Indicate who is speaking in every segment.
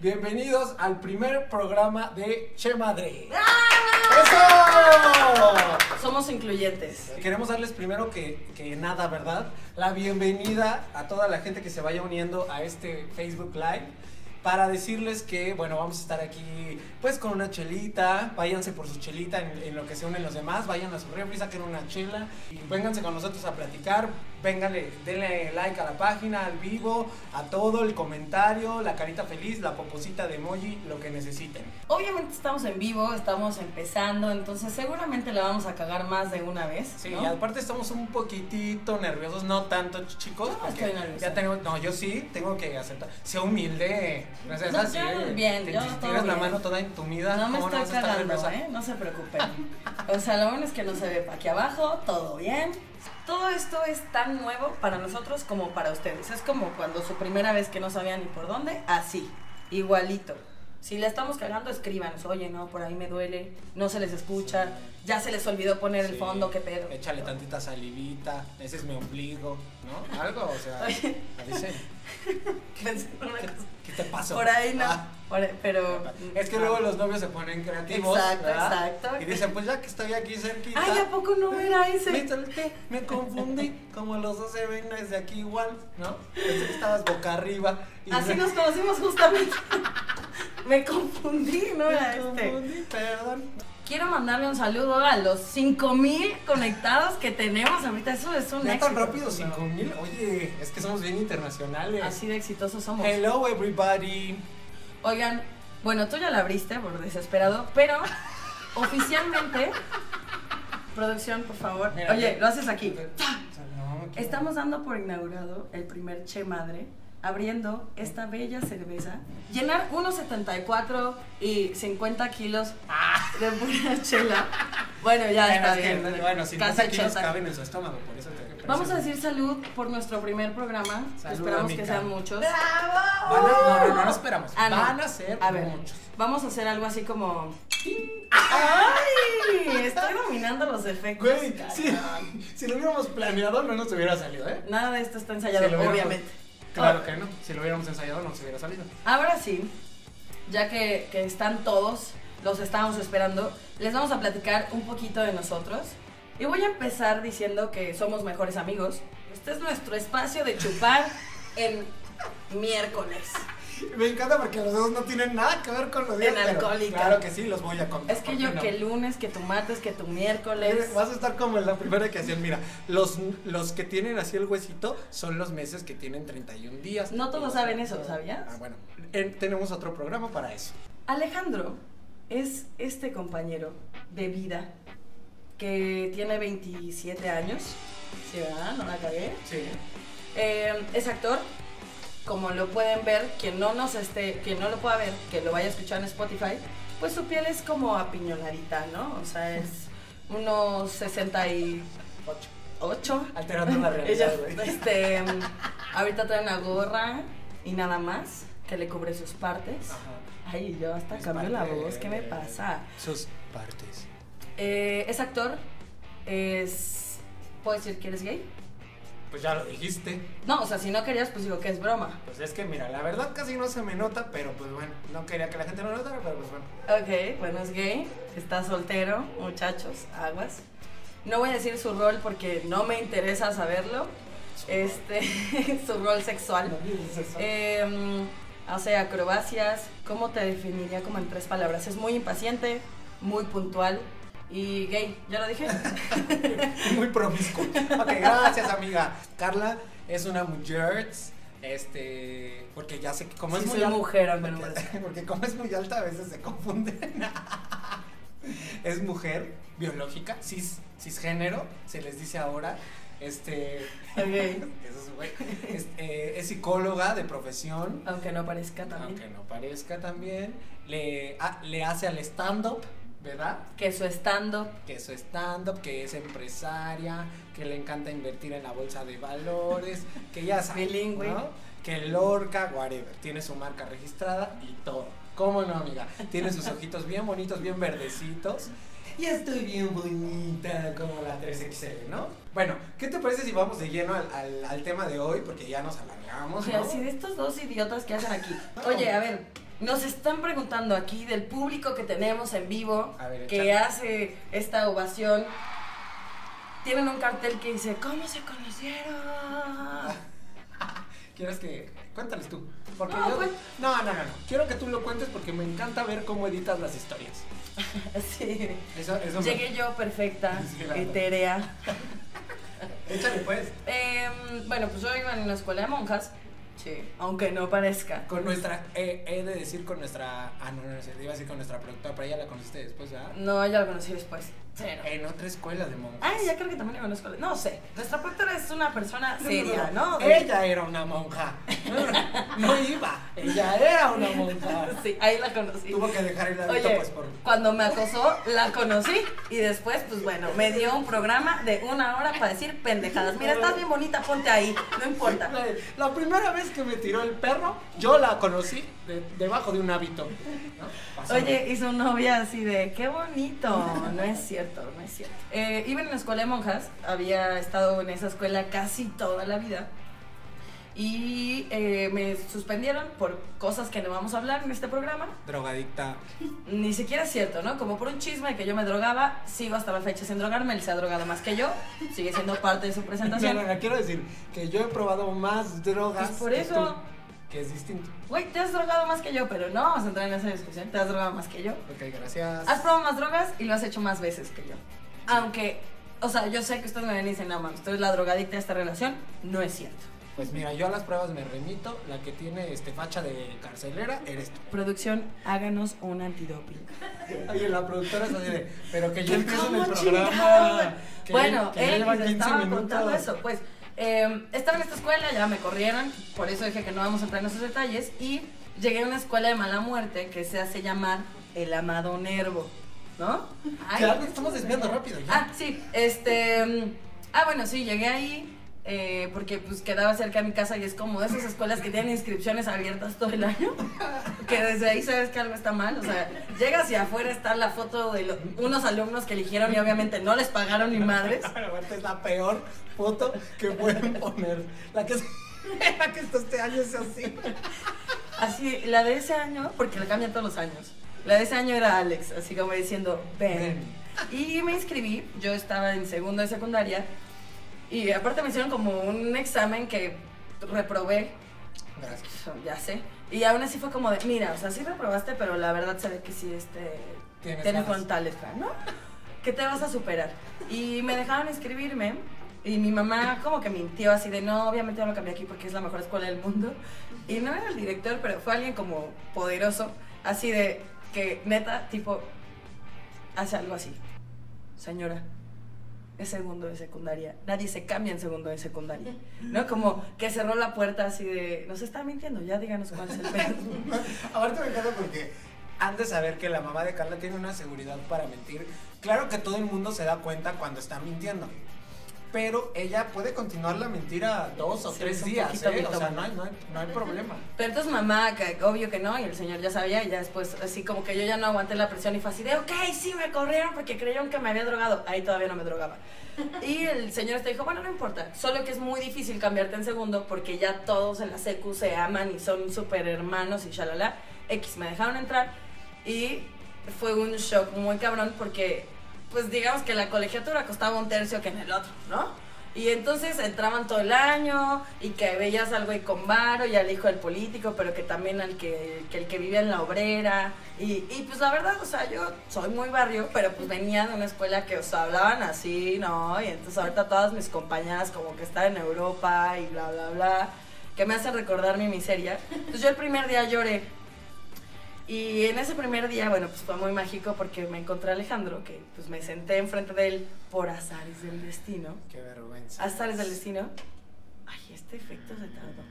Speaker 1: Bienvenidos al primer programa de Che Madre. ¡Eso!
Speaker 2: Somos incluyentes.
Speaker 1: Queremos darles primero que, que nada, ¿verdad? La bienvenida a toda la gente que se vaya uniendo a este Facebook Live para decirles que, bueno, vamos a estar aquí pues con una chelita, váyanse por su chelita en, en lo que se unen los demás, vayan a su refri, saquen una chela y vénganse con nosotros a platicar, vénganle, denle like a la página, al vivo, a todo, el comentario, la carita feliz, la poposita de emoji, lo que necesiten.
Speaker 2: Obviamente estamos en vivo, estamos empezando, entonces seguramente la vamos a cagar más de una vez.
Speaker 1: Sí,
Speaker 2: ¿no?
Speaker 1: y aparte estamos un poquitito nerviosos, no tanto ch- chicos,
Speaker 2: no
Speaker 1: porque
Speaker 2: estoy
Speaker 1: ya tengo, no, yo sí, tengo que aceptar, sea humilde, no seas
Speaker 2: No, yo bien,
Speaker 1: te-
Speaker 2: yo
Speaker 1: te-
Speaker 2: todo
Speaker 1: tienes la mano toda entumida,
Speaker 2: No me
Speaker 1: ¿cómo
Speaker 2: estoy cagando? ¿eh? No se preocupen. O sea, lo bueno es que no se ve para aquí abajo, todo bien. Todo esto es tan nuevo para nosotros como para ustedes. Es como cuando su primera vez que no sabían ni por dónde, así, igualito. Si le estamos cagando, escríbanos. Oye, no, por ahí me duele, no se les escucha, ya se les olvidó poner el fondo, qué pedo.
Speaker 1: Échale tantita salivita, ese es mi ombligo, ¿no? Algo, o sea,
Speaker 2: Oye.
Speaker 1: avisen.
Speaker 2: Pensé en una
Speaker 1: ¿Qué,
Speaker 2: cosa.
Speaker 1: qué te pasó?
Speaker 2: Por ahí no,
Speaker 1: Ah,
Speaker 2: por pero...
Speaker 1: es que luego los novios se ponen creativos,
Speaker 2: Exacto,
Speaker 1: ¿verdad?
Speaker 2: exacto.
Speaker 1: Y dicen, pues ya que estoy aquí cerquita.
Speaker 2: Ay, ¿a poco no era ese?
Speaker 1: Me, me confundí, como los dos se ven desde aquí igual, ¿no? Pensé que estabas boca arriba. y
Speaker 2: Así
Speaker 1: me-
Speaker 2: nos conocimos justamente. Me confundí, no
Speaker 1: me
Speaker 2: era este.
Speaker 1: confundí, perdón.
Speaker 2: Quiero mandarle un saludo a los 5000 conectados que tenemos ahorita. Eso es un
Speaker 1: Ya
Speaker 2: éxito.
Speaker 1: tan rápido, 5000. Oye, es que somos bien internacionales.
Speaker 2: Así de exitosos somos.
Speaker 1: Hello, everybody.
Speaker 2: Oigan, bueno, tú ya la abriste por desesperado, pero oficialmente. Producción, por favor.
Speaker 1: Mira,
Speaker 2: Oye, lo haces aquí.
Speaker 1: No,
Speaker 2: Estamos dando por inaugurado el primer Che Madre, abriendo esta bella cerveza. Llenar unos 74 y 50 kilos de pura chela. Bueno, ya
Speaker 1: Bueno,
Speaker 2: está
Speaker 1: es que,
Speaker 2: bien.
Speaker 1: bueno, 50 kilos
Speaker 2: 80.
Speaker 1: caben en su estómago, por eso te
Speaker 2: Vamos a decir salud por nuestro primer programa.
Speaker 1: Salud,
Speaker 2: Esperamos que sean muchos.
Speaker 1: Van a- no, no, no, no esperamos.
Speaker 2: Ah, no.
Speaker 1: Van a ser
Speaker 2: A ver,
Speaker 1: muchos.
Speaker 2: vamos a hacer algo así como. ¡Ay! Estoy dominando los efectos.
Speaker 1: Güey, si, si lo hubiéramos planeado, no nos hubiera salido, ¿eh?
Speaker 2: Nada de esto está ensayado,
Speaker 1: Si lo hubiéramos-
Speaker 2: obviamente.
Speaker 1: Claro que no. Si lo hubiéramos ensayado, no nos hubiera salido.
Speaker 2: Ahora sí, ya que, que están todos, los estamos esperando, les vamos a platicar un poquito de nosotros. Y voy a empezar diciendo que somos mejores amigos. Este es nuestro espacio de chupar en miércoles.
Speaker 1: Me encanta porque los dos no tienen nada que ver con los días.
Speaker 2: En
Speaker 1: pero
Speaker 2: alcohólica.
Speaker 1: Claro que sí, los voy a contar.
Speaker 2: Es que
Speaker 1: ¿por
Speaker 2: yo
Speaker 1: no?
Speaker 2: que lunes, que tu martes, que tu miércoles.
Speaker 1: Vas a estar como en la primera que hacían. Mira, los, los que tienen así el huesito son los meses que tienen 31 días.
Speaker 2: No todos saben eso, ¿sabías?
Speaker 1: Ah, bueno. Eh, tenemos otro programa para eso.
Speaker 2: Alejandro es este compañero de vida que tiene 27 años. ¿Sí, verdad? No la cagué.
Speaker 1: Sí.
Speaker 2: Eh, es actor. Como lo pueden ver, quien no nos esté, quien no lo pueda ver, que lo vaya a escuchar en Spotify, pues su piel es como apiñonadita, ¿no? O sea, es unos 68. ¿Ocho?
Speaker 1: Alterando la realidad,
Speaker 2: Ella,
Speaker 1: güey.
Speaker 2: este, ahorita trae una gorra y nada más que le cubre sus partes.
Speaker 1: Ajá.
Speaker 2: Ay, yo hasta
Speaker 1: Sus
Speaker 2: cambio la voz, ¿qué me pasa?
Speaker 1: Sus partes.
Speaker 2: Eh, es actor, es... ¿Puedo decir que eres gay?
Speaker 1: Pues ya lo dijiste.
Speaker 2: No, o sea, si no querías, pues digo que es broma.
Speaker 1: Pues es que mira, la verdad casi no se me nota, pero pues bueno, no quería que la gente lo notara, pero pues bueno.
Speaker 2: Ok, bueno, es gay, está soltero, muchachos, aguas. No voy a decir su rol porque no me interesa saberlo. Este, su rol sexual. Eh, hace acrobacias. ¿Cómo te definiría como en tres palabras? Es muy impaciente, muy puntual y gay. ¿Ya lo dije?
Speaker 1: Muy promiscuo. Ok, gracias, amiga. Carla es una mujer. Este, porque ya sé que como
Speaker 2: Sí,
Speaker 1: es muy
Speaker 2: soy
Speaker 1: alta,
Speaker 2: mujer, aunque no me
Speaker 1: porque, porque como es muy alta a veces se confunden. es mujer biológica, cis, cisgénero, se les dice ahora. Este,
Speaker 2: Ok.
Speaker 1: eso es, güey. Es, eh, es psicóloga de profesión.
Speaker 2: Aunque no parezca también.
Speaker 1: Aunque no parezca también, le, ah, le hace al stand-up, ¿verdad?
Speaker 2: Que su stand-up.
Speaker 1: Que es stand-up, que es empresaria, que le encanta invertir en la bolsa de valores, que ya sabe,
Speaker 2: Bilingüe.
Speaker 1: ¿no? Que Lorca, whatever, tiene su marca registrada y todo. ¿Cómo no, amiga? Tiene sus ojitos bien bonitos, bien verdecitos. Y estoy bien bonita como la 3XL, ¿no? Bueno, ¿qué te parece si vamos de lleno al, al- al tema de hoy? Porque ya nos alargamos,
Speaker 2: O sea,
Speaker 1: ¿no?
Speaker 2: así de estos dos idiotas que hacen aquí. Oye, a ver, Nos están preguntando aquí del público que tenemos en vivo,
Speaker 1: ver,
Speaker 2: que hace esta ovación. Tienen un cartel que dice, ¿cómo se conocieron?
Speaker 1: ¿Quieres que.? Cuéntales tú. Porque
Speaker 2: No,
Speaker 1: yo-
Speaker 2: pues-
Speaker 1: no, no, no, no. Quiero que tú lo cuentes porque me encanta ver cómo editas las historias.
Speaker 2: Sí.
Speaker 1: Eso, eso me-
Speaker 2: Llegué yo perfecta,
Speaker 1: Sí,
Speaker 2: etérea.
Speaker 1: Échale pues.
Speaker 2: Em, bueno, pues yo iba en una escuela de monjas. Sí. Aunque no parezca.
Speaker 1: Con nuestra. eh, he de decir con nuestra. Ah, no, no, no. Iba a decir con nuestra productora, pero ella la conociste después, ¿verdad?
Speaker 2: No, ya lo conocí después. Cero.
Speaker 1: En otra escuela de monjas.
Speaker 2: Ay, ya creo que también iba en una escuela. No sé. Nuestra productora es una persona seria, ¿no?
Speaker 1: Ella era una monja. No iba. Ella era una monja.
Speaker 2: Sí, ahí la conocí.
Speaker 1: Tuvo que dejar el hábito
Speaker 2: Oye,
Speaker 1: pues por.
Speaker 2: cuando me acosó, la conocí y después, pues bueno, me dio un programa de una hora para decir pendejadas. Mira, estás bien bonita, ponte ahí, no importa.
Speaker 1: La, la primera vez que me tiró el perro, yo la conocí de- debajo de un hábito.
Speaker 2: Oye, y su novia así de, qué bonito. No es cierto, no es cierto. Eh, iba en una escuela de monjas, había estado en esa escuela casi toda la vida. Y eh, me suspendieron por cosas que no vamos a hablar en este programa.
Speaker 1: Drogadicta.
Speaker 2: Ni siquiera es cierto, ¿no? Como por un chisme de que yo me drogaba, sigo hasta la fecha sin drogarme, él se ha drogado más que yo, sigue siendo parte de su
Speaker 1: No,
Speaker 2: presentación.
Speaker 1: no, no, quiero decir que yo he probado más drogas.
Speaker 2: Pues por
Speaker 1: que
Speaker 2: eso.
Speaker 1: tú, que es distinto.
Speaker 2: Güey, te has drogado más que yo, pero no vamos a entrar en esa discusión, te has drogado más que yo.
Speaker 1: Ok, gracias.
Speaker 2: Has probado más drogas y lo has hecho más veces que yo. Aunque, o sea, yo sé que ustedes me ven y dicen, no mames, tú eres la drogadicta de esta relación, no es cierto.
Speaker 1: Pues mira, yo a las pruebas me remito. La que tiene este facha de carcelera eres tú.
Speaker 2: Producción, háganos un antidoping.
Speaker 1: Oye, la productora es así de, pero que yo empiezo en el
Speaker 2: ¿Cómo
Speaker 1: programa. que-
Speaker 2: bueno,
Speaker 1: que
Speaker 2: él
Speaker 1: llevan
Speaker 2: les
Speaker 1: 15
Speaker 2: estaba
Speaker 1: minutos.
Speaker 2: contando eso. Pues eh, estaba en esta escuela, ya me corrieron, por eso dije que no vamos a entrar en esos detalles. Y llegué a una escuela de mala muerte que se hace llamar El Amado Nervo, ¿no? Ay,
Speaker 1: nos estamos desviando rápido ya.
Speaker 2: Ah, sí, este. mm, Ah, bueno, sí, llegué ahí. Eh, porque pues quedaba cerca de mi casa y es como de esas escuelas que tienen inscripciones abiertas todo el año, que desde ahí sabes que algo está mal, o sea, llegas y afuera está la foto de unos alumnos que eligieron y obviamente no les pagaron ni madres.
Speaker 1: Es la peor foto que pueden poner. La que, la que está este año es así.
Speaker 2: Así, la de ese año, porque la cambian todos los años, la de ese año era Alex, así como diciendo, ven. Y me inscribí, yo estaba en segundo de secundaria y aparte me hicieron como un examen que reprobé,
Speaker 1: Gracias.
Speaker 2: ya sé. Y aún así fue como de, mira, o sea, sí reprobaste, pero la verdad se ve que sí este,
Speaker 1: Tienes
Speaker 2: tienes ¿no? Que te vas a superar. Y me dejaron inscribirme y mi mamá como que mintió así de, no, obviamente no lo cambié aquí porque es la mejor escuela del mundo. Y no era el director, pero fue alguien como poderoso, así de que neta, tipo, hace algo así. Señora, es segundo de secundaria. Nadie se cambia en segundo de secundaria. ¿No? Como que cerró la puerta así de, nos está mintiendo, ya díganos cuál es el pedo.
Speaker 1: Ahorita me encanta porque han de saber que la mamá de Carla tiene una seguridad para mentir. Claro que todo el mundo se da cuenta cuando está mintiendo. Pero ella puede continuar la mentira dos o
Speaker 2: Sí,
Speaker 1: tres días,
Speaker 2: poquito
Speaker 1: ¿eh? O sea, no hay, no, hay, no hay problema.
Speaker 2: Pero entonces mamá, que obvio que no, y el señor ya sabía, y ya después, así como que yo ya no aguanté la presión y fue así de, ok, sí, me corrieron porque creyeron que me había drogado. Ahí todavía no me drogaba. Y el señor este dijo, bueno, no importa, solo que es muy difícil cambiarte en segundo porque ya todos en la secu se aman y son súper hermanos y shalala. X, me dejaron entrar y fue un shock muy cabrón porque, pues digamos que la colegiatura costaba un tercio que en el otro, ¿no? Y entonces entraban todo el año y que veías al güey con varo y al hijo del político, pero que también al que, el que vivía en la obrera. Y, y pues la verdad, o sea, yo soy muy barrio, pero pues venía de una escuela que os hablaban así, ¿no? Y entonces ahorita todas mis compañeras como que están en Europa y bla, bla, bla, que me hacen recordar mi miseria. Entonces yo el primer día lloré. Y en ese primer día, bueno, pues fue muy mágico porque me encontré a Alejandro, que pues me senté enfrente de él por azares del destino.
Speaker 1: Qué vergüenza.
Speaker 2: Azares del destino. Ay, este efecto se tardó.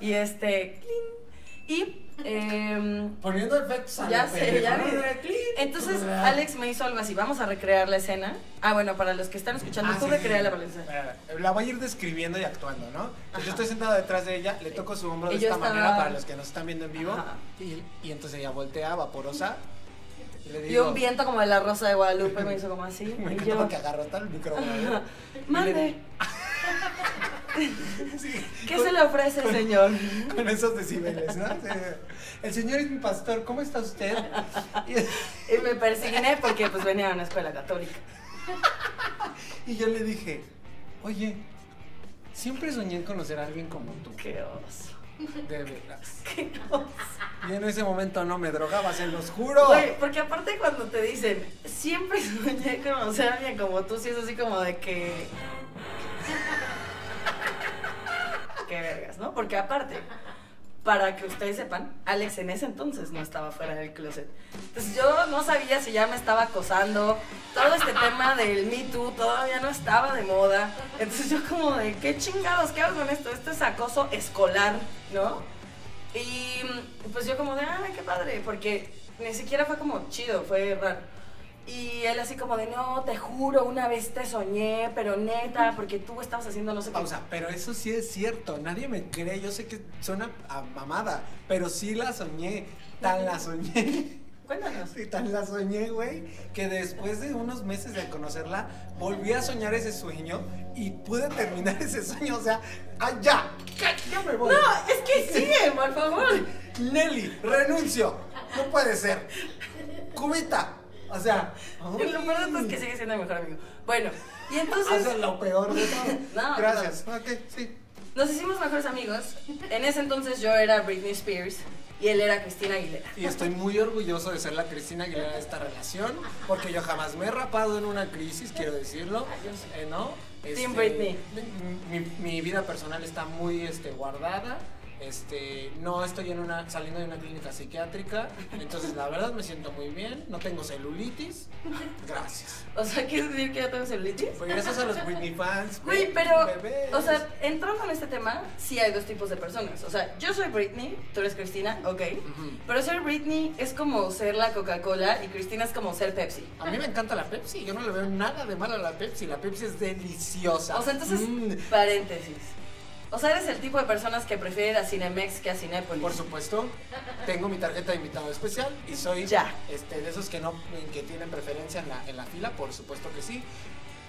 Speaker 2: Y este. clink. Y. em,
Speaker 1: Poniendo efectos a
Speaker 2: ya
Speaker 1: lo
Speaker 2: sé, ya vi. Entonces, Alex me hizo algo así. Vamos a recrear la escena. Ah, bueno, para los que están escuchando,
Speaker 1: Ah,
Speaker 2: tú
Speaker 1: sí, sí,
Speaker 2: recrea
Speaker 1: sí.
Speaker 2: la valencia.
Speaker 1: Espera, La voy a ir describiendo y actuando, ¿no? Pues yo estoy sentado detrás de ella, le toco su hombro
Speaker 2: Y
Speaker 1: de
Speaker 2: yo
Speaker 1: esta
Speaker 2: estaba-
Speaker 1: manera para los que nos están viendo en vivo.
Speaker 2: Ajá.
Speaker 1: Y, y entonces ella voltea, vaporosa. Y le
Speaker 2: Y
Speaker 1: digo.
Speaker 2: un viento como de la rosa de Guadalupe me hizo como así.
Speaker 1: Me
Speaker 2: y
Speaker 1: encanta
Speaker 2: yo.
Speaker 1: porque agarró tal micrófono. ¿no? Y le-
Speaker 2: Mande.
Speaker 1: Sí,
Speaker 2: ¿Qué
Speaker 1: con-
Speaker 2: se le ofrece, señor?
Speaker 1: Con esos decibeles, ¿no? El señor es mi pastor, ¿cómo está usted? Y-
Speaker 2: me persigné porque pues venía a una escuela católica.
Speaker 1: Y yo le dije, oye, siempre soñé en conocer a alguien como tú.
Speaker 2: Qué oso.
Speaker 1: De veras.
Speaker 2: Qué oso.
Speaker 1: Y en ese momento no me drogaba, se los juro.
Speaker 2: Güey, porque aparte cuando te dicen, siempre soñé conocer a alguien como tú, sí es así como de que... Qué vergas, ¿no? Porque aparte, para que ustedes sepan, Alex en ese entonces no estaba fuera del closet. Entonces yo no sabía si ya me estaba acosando, todo este tema del Me Too todavía no estaba de moda. Entonces yo como de, ¿qué chingados? ¿Qué hago con esto? Esto es acoso escolar, ¿no? Y pues yo como de, ay, qué padre, porque ni siquiera fue como chido, fue raro. Y él así como de, no, te juro, una vez te soñé, pero neta, porque tú estabas haciendo no sé qué.
Speaker 1: Pausa, pero eso sí es cierto, nadie me cree, yo sé que suena a mamada, pero sí la soñé, tan la soñé.
Speaker 2: Cuéntanos.
Speaker 1: Sí, tan la soñé, güey, que después de unos meses de conocerla, volví a soñar ese sueño y pude terminar ese sueño, o sea, ¡ah, ya! ¡Ya, ya me voy!
Speaker 2: No, es que sigue, por favor.
Speaker 1: Nelly, renuncio, no puede ser. Cubita, o sea...
Speaker 2: Lo peor de todo es que sigue siendo mi mejor amigo. Bueno, y entonces
Speaker 1: Eso es lo peor de todo.
Speaker 2: No,
Speaker 1: Gracias, ok, sí.
Speaker 2: nos hicimos mejores amigos. En ese entonces yo era Britney Spears y él era Cristina Aguilera.
Speaker 1: Y estoy muy orgulloso de ser la Cristina Aguilera de esta relación, porque yo jamás me he rapado en una crisis, quiero decirlo. Eh, ¿No?
Speaker 2: Team Britney.
Speaker 1: Mi- mi vida personal está muy este, guardada. Este, no estoy en una, saliendo de una clínica psiquiátrica, entonces la verdad me siento muy bien, no tengo celulitis, gracias.
Speaker 2: O sea, ¿quieres decir que yo tengo celulitis?
Speaker 1: Pues gracias a los Britney fans.
Speaker 2: Güey, pero,
Speaker 1: bebés.
Speaker 2: o sea, entrando en este tema, sí hay dos tipos de personas. O sea, yo soy Britney, tú eres Cristina, ok. Pero ser Britney es como ser la Coca-Cola y Cristina es como ser Pepsi.
Speaker 1: A mí me encanta la Pepsi, yo no le veo nada de mal a la Pepsi, la Pepsi es deliciosa.
Speaker 2: O sea, entonces,
Speaker 1: Mm.
Speaker 2: paréntesis. O sea, eres el tipo de personas que prefiere ir a Cinemex que a Cinépolis.
Speaker 1: Por supuesto, tengo mi tarjeta de invitado especial y soy
Speaker 2: Ya.
Speaker 1: este, de esos que no que tienen preferencia en la, en la fila, por supuesto que sí.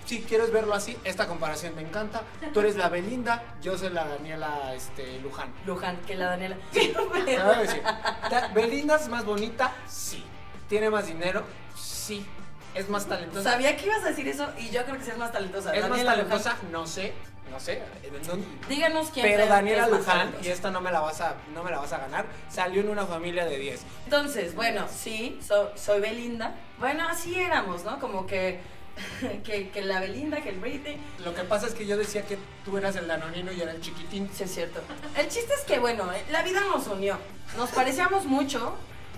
Speaker 1: Si quieres verlo así, esta comparación me encanta. Tú eres la Belinda, yo soy la Daniela este, Luján.
Speaker 2: Luján, que la Daniela.
Speaker 1: Ta- Belinda es más bonita, sí. Tiene más dinero, sí. Es más talentosa.
Speaker 2: Sabía que ibas a decir eso y yo creo que sí es más talentosa.
Speaker 1: Es más talentosa, no sé, no sé. no-.
Speaker 2: Díganos quién
Speaker 1: pero Daniela Luján, y esta no me la vas a, no me la vas a ganar, salió en una familia de 10.
Speaker 2: Entonces, bueno, sí, so- soy Belinda. Bueno, así éramos, ¿no? Como que, que, que la Belinda, que el Britney.
Speaker 1: Lo que pasa es que yo decía que tú eras el danonino y era el chiquitín.
Speaker 2: Sí, es cierto. El chiste es que, bueno, eh, la vida nos unió. Nos parecíamos mucho,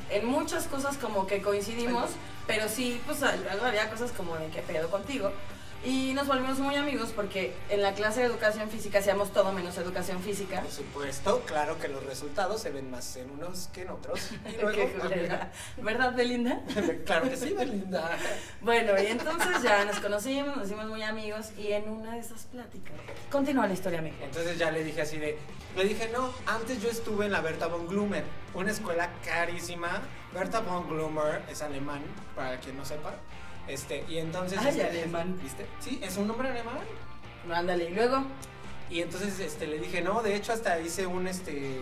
Speaker 2: en muchas cosas como que coincidimos, pero sí, pues había cosas como de qué pedo contigo. Y nos volvimos muy amigos porque en la clase de educación física hacíamos todo menos educación física.
Speaker 1: Por supuesto, claro que los resultados se ven más en unos que en otros. Y luego.
Speaker 2: ¿Verdad, Belinda?
Speaker 1: claro que sí, Belinda.
Speaker 2: Bueno, y entonces ya nos conocimos, nos hicimos muy amigos y en una de esas pláticas continúa la historia, amigo.
Speaker 1: Entonces ya le dije así de, le dije, no, antes yo estuve en la Berta von Glümer, una escuela carísima. Berta von Glümer es alemán, para quien no sepa. Este, y entonces...
Speaker 2: Ay,
Speaker 1: este,
Speaker 2: alemán.
Speaker 1: ¿Viste? Sí, es un nombre alemán.
Speaker 2: No, ándale, y luego,
Speaker 1: Y entonces este, le dije, no, de hecho hasta hice un, este,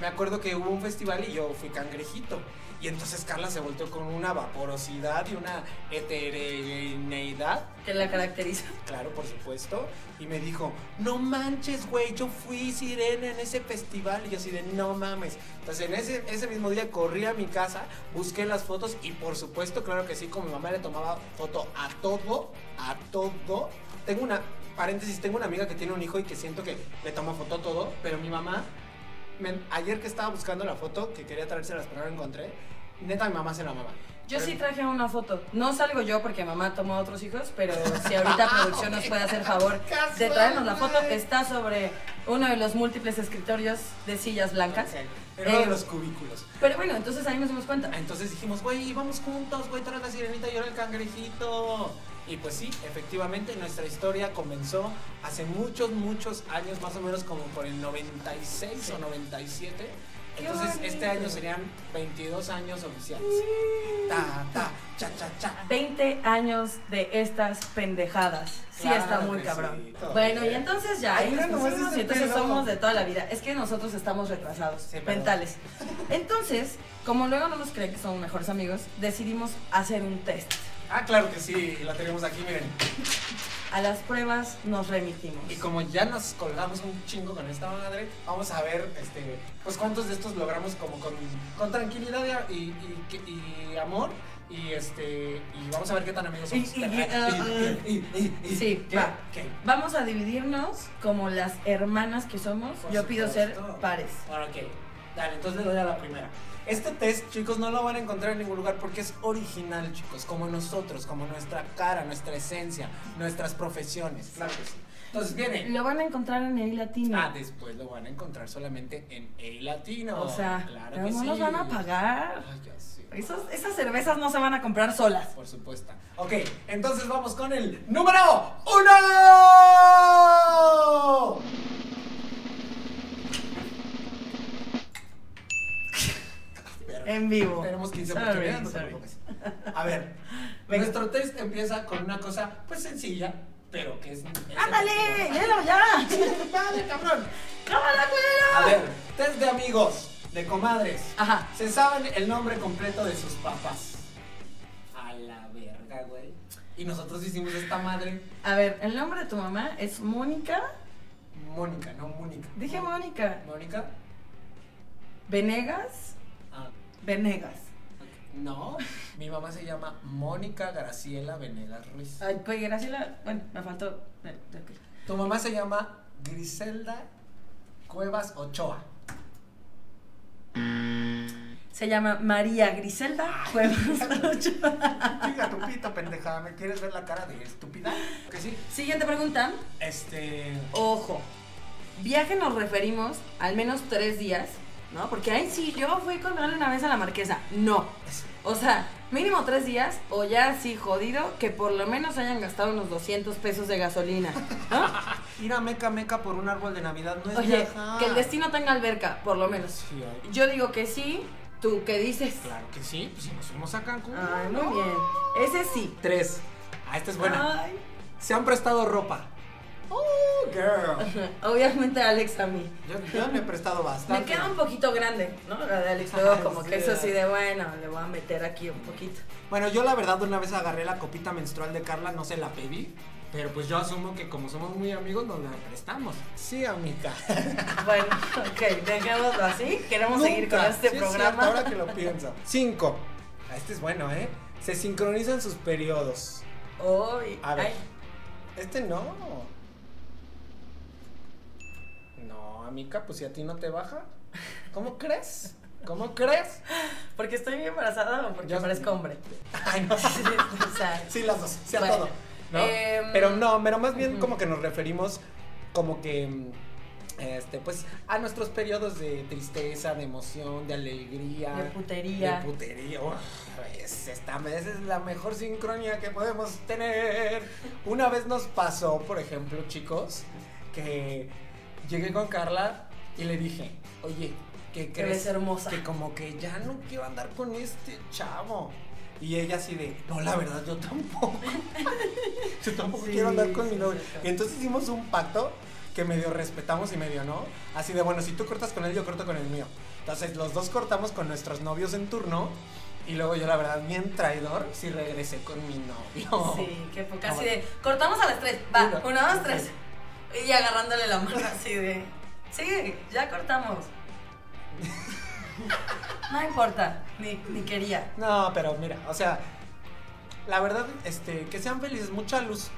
Speaker 1: me acuerdo que hubo un festival y yo fui cangrejito. Y entonces Carla se volteó con una vaporosidad y una heterogeneidad,
Speaker 2: que la caracteriza.
Speaker 1: claro, por supuesto, y me dijo, no manches, güey, yo fui sirena en ese festival. Y yo así de, no mames. Entonces en ese, ese mismo día corrí a mi casa, busqué las fotos y por supuesto, claro que sí, como mi mamá le tomaba foto a todo, a todo. Tengo una, paréntesis, tengo una amiga que tiene un hijo y que siento que le toma foto a todo, pero mi mamá, me- ayer que estaba buscando la foto, que quería traérselas pero no la encontré, neta mi mamá se la mama.
Speaker 2: Yo
Speaker 1: Pero-
Speaker 2: sí traje una foto. No salgo yo porque mamá tomó a otros hijos, pero si ahorita producción nos puede hacer favor de traernos la foto, está sobre uno de los múltiples escritorios de sillas blancas.
Speaker 1: Sí, uno
Speaker 2: Eh,
Speaker 1: de los cubículos.
Speaker 2: Pero bueno, entonces ahí nos dimos cuenta.
Speaker 1: Entonces dijimos, güey, vamos juntos, güey, eres la sirenita y era el cangrejito. Y pues sí, efectivamente nuestra historia comenzó hace muchos, muchos años, más o menos como por el 96 o 97. Entonces, este año serían 22 años oficiales. Ta, ta, cha, cha, cha.
Speaker 2: 20 años de estas pendejadas. Sí
Speaker 1: Claro
Speaker 2: está muy cabrón.
Speaker 1: sí,
Speaker 2: bueno, y entonces ya,
Speaker 1: Ay,
Speaker 2: nos pusimos y entonces
Speaker 1: pelo.
Speaker 2: somos de toda la vida. Es que nosotros estamos retrasados,
Speaker 1: Sí,
Speaker 2: mentales. Entonces, como luego no nos creen que somos mejores amigos, decidimos hacer un test.
Speaker 1: Ah, claro que sí, la tenemos aquí, miren.
Speaker 2: A las pruebas nos remitimos.
Speaker 1: Y como ya nos colgamos un chingo con esta madre, vamos a ver, este, pues cuántos de estos logramos como con, con tranquilidad y, y- amor. Y este, y vamos a ver qué tan amigos somos.
Speaker 2: Sí, va. Vamos a dividirnos como las hermanas que somos.
Speaker 1: Por
Speaker 2: Yo pido ser pares.
Speaker 1: Bueno, ok. Dale, entonces le doy a la primera. Este test, chicos, no lo van a encontrar en ningún lugar porque es original, chicos, como nosotros, como nuestra cara, nuestra esencia, nuestras profesiones. Claro que sí. Entonces viene.
Speaker 2: Lo van a encontrar en el latino.
Speaker 1: Ah, después lo van a encontrar solamente en A Latino.
Speaker 2: o sea,
Speaker 1: claro
Speaker 2: pero
Speaker 1: que
Speaker 2: no
Speaker 1: sí.
Speaker 2: nos van a pagar.
Speaker 1: Ay, ya sé.
Speaker 2: Esos- esas cervezas no se van a comprar solas.
Speaker 1: Por supuesto. Ok, entonces vamos con el número uno.
Speaker 2: En vivo.
Speaker 1: Tenemos 15
Speaker 2: Sorry,
Speaker 1: oportunidades, no te preocupes. A ver, nuestro test empieza con una cosa, pues sencilla, pero que es. es
Speaker 2: ¡Ándale! ¡Léelo ya!
Speaker 1: ¡Vale, cabrón!
Speaker 2: ¡Cámara,
Speaker 1: A
Speaker 2: culero!
Speaker 1: ver, test de amigos, de comadres.
Speaker 2: Ajá.
Speaker 1: ¿Se saben el nombre completo de sus papás? A la verga, güey. Y nosotros hicimos esta madre,
Speaker 2: A ver, el nombre de tu mamá es Mónica.
Speaker 1: Mónica, no Mónica.
Speaker 2: Dije Mónica.
Speaker 1: ¿Mónica?
Speaker 2: Venegas. Venegas.
Speaker 1: no, mi mamá se llama Mónica Graciela Venegas Ruiz.
Speaker 2: Ay, pues Graciela. Bueno, me faltó.
Speaker 1: Tu mamá se llama Griselda Cuevas Ochoa.
Speaker 2: Se llama María Griselda Cuevas Ochoa.
Speaker 1: Diga tu pito, pendeja, ¿me quieres ver la cara de estúpida? Que sí.
Speaker 2: Siguiente pregunta.
Speaker 1: Este.
Speaker 2: Ojo. Viaje nos referimos al menos tres días, ¿no? Porque ahí sí, yo fui con él una vez a la marquesa. No. O sea, mínimo tres días o ya así jodido que por lo menos hayan gastado unos 200 pesos de gasolina. ¿no?
Speaker 1: Ir a Meca Meca por un árbol de Navidad no es
Speaker 2: Oye,
Speaker 1: viajar.
Speaker 2: que el destino tenga alberca, por lo menos.
Speaker 1: Sí, ay,
Speaker 2: Yo digo que sí, ¿tú qué dices?
Speaker 1: Claro que sí, pues si nos fuimos a Cancún.
Speaker 2: Ay, muy bien. Ese sí.
Speaker 1: Tres. Ah, esta es buena.
Speaker 2: Ay.
Speaker 1: Se han prestado ropa. Oh, girl.
Speaker 2: Obviamente Alex a mí.
Speaker 1: Yo, yo me he prestado bastante.
Speaker 2: Me queda un poquito grande, ¿no? La de Alex luego como
Speaker 1: Sí.
Speaker 2: que eso sí de bueno, le voy a meter aquí un poquito.
Speaker 1: Bueno, yo la verdad una vez agarré la copita menstrual de Carla, no se la pedí. Pero pues yo asumo que como somos muy amigos nos la prestamos. Sí, amiga.
Speaker 2: Bueno, ok, dejémoslo así. Queremos seguir con
Speaker 1: Nunca.
Speaker 2: este
Speaker 1: Sí es
Speaker 2: programa.
Speaker 1: cierto, ahora que lo pienso. Cinco. Ah, Este es bueno, ¿eh? Se sincronizan sus periodos.
Speaker 2: Uy,
Speaker 1: A ver.
Speaker 2: ay,
Speaker 1: Este no. Amiga, pues si a ti no te baja. ¿Cómo crees? ¿Cómo crees?
Speaker 2: porque estoy bien embarazada o porque
Speaker 1: Yo-
Speaker 2: parezco hombre.
Speaker 1: Ay, no.
Speaker 2: o sea,
Speaker 1: Sí, las dos, sí a
Speaker 2: Bueno,
Speaker 1: todo. ¿no?
Speaker 2: em,
Speaker 1: pero no, pero más bien como que nos referimos como que mm, este pues a nuestros periodos de tristeza, de emoción, de alegría,
Speaker 2: De putería.
Speaker 1: de putería. Uf, es, esta es la mejor sincronía que podemos tener. Una vez nos pasó, por ejemplo, chicos, que llegué con Carla y le dije, "Oye, ¿qué crees?
Speaker 2: hermosa.
Speaker 1: Que como que ya no quiero andar con este chavo." Y ella así de, no, la verdad, yo tampoco. yo tampoco
Speaker 2: Sí,
Speaker 1: quiero andar con mi novio.
Speaker 2: sí, sí.
Speaker 1: Y entonces hicimos un pacto que medio respetamos y medio no. Así de, bueno, si tú cortas con él, yo corto con el mío. Entonces los dos cortamos con nuestros novios en turno. Y luego yo, la verdad, bien traidor, sí regresé con mi novio.
Speaker 2: Sí, qué poca. Así de, cortamos a las tres. Va,
Speaker 1: Uno, dos,
Speaker 2: tres. Y agarrándole la mano así de, sí, ya cortamos. No importa, ni, ni quería.
Speaker 1: No, pero mira, o sea, la verdad, este, que sean felices, mucha luz.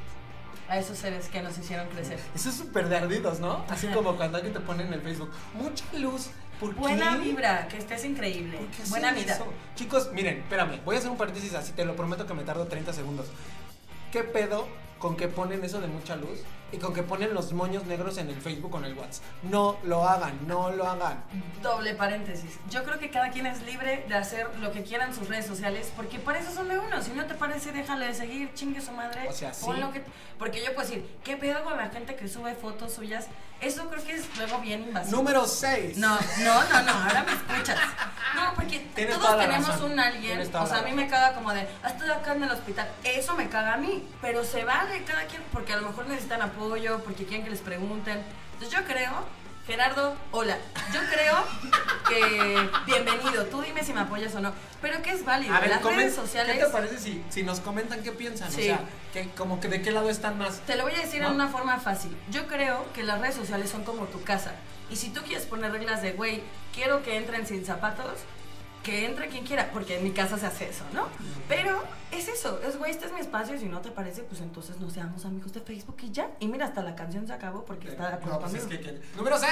Speaker 2: A esos seres que nos hicieron crecer.
Speaker 1: Eso es súper de ardidos, ¿no? Así como cuando alguien te pone en el Facebook, mucha luz. ¿Por qué?
Speaker 2: Buena vibra, que estés increíble.
Speaker 1: ¿Por qué hacen
Speaker 2: Buena vida.
Speaker 1: eso? Chicos, miren, espérame, voy a hacer un paréntesis así, te lo prometo que me tardo 30 segundos. ¿Qué pedo con que ponen eso de mucha luz? Y con que ponen los moños negros en el Facebook o en el WhatsApp. No lo hagan, no lo hagan.
Speaker 2: Doble paréntesis. Yo creo que cada quien es libre de hacer lo que quiera en sus redes sociales, porque para eso son de uno. Si no te parece, déjale de seguir, chingue su madre.
Speaker 1: O sea, sí.
Speaker 2: pon lo que- Porque yo puedo decir, ¿qué pedo con la gente que sube fotos suyas? Eso creo que es luego bien invasivo.
Speaker 1: Número 6.
Speaker 2: No, no, no, no, ahora me escuchas. No, porque
Speaker 1: Tienes
Speaker 2: todos tenemos
Speaker 1: razón.
Speaker 2: un alguien, o sea, a mí me caga como de, "Ah, estoy acá en el hospital, eso me caga a mí, pero se vale cada quien, porque a lo mejor necesitan apoyo, porque quieren que les pregunten. Entonces yo creo, Gerardo, hola, yo creo que bienvenido, tú dime si me apoyas o no, pero que es válido,
Speaker 1: A ver,
Speaker 2: las
Speaker 1: comen-
Speaker 2: redes sociales...
Speaker 1: ¿qué te parece si, si nos comentan qué piensan?
Speaker 2: Sí.
Speaker 1: O sea, que, como que de qué lado están más.
Speaker 2: Te lo voy a decir
Speaker 1: ¿No?
Speaker 2: en una forma fácil. Yo creo que las redes sociales son como tu casa. Y si tú quieres poner reglas de, güey, quiero que entren sin zapatos, que entre quien quiera, porque en mi casa se hace eso, ¿no? Pero es eso, es, güey, este es mi espacio y si no te parece, pues entonces no seamos amigos de Facebook y ya. Y mira, hasta la canción se acabó porque está de acuerdo
Speaker 1: No, pues es
Speaker 2: conmigo.
Speaker 1: que, que- Número 6.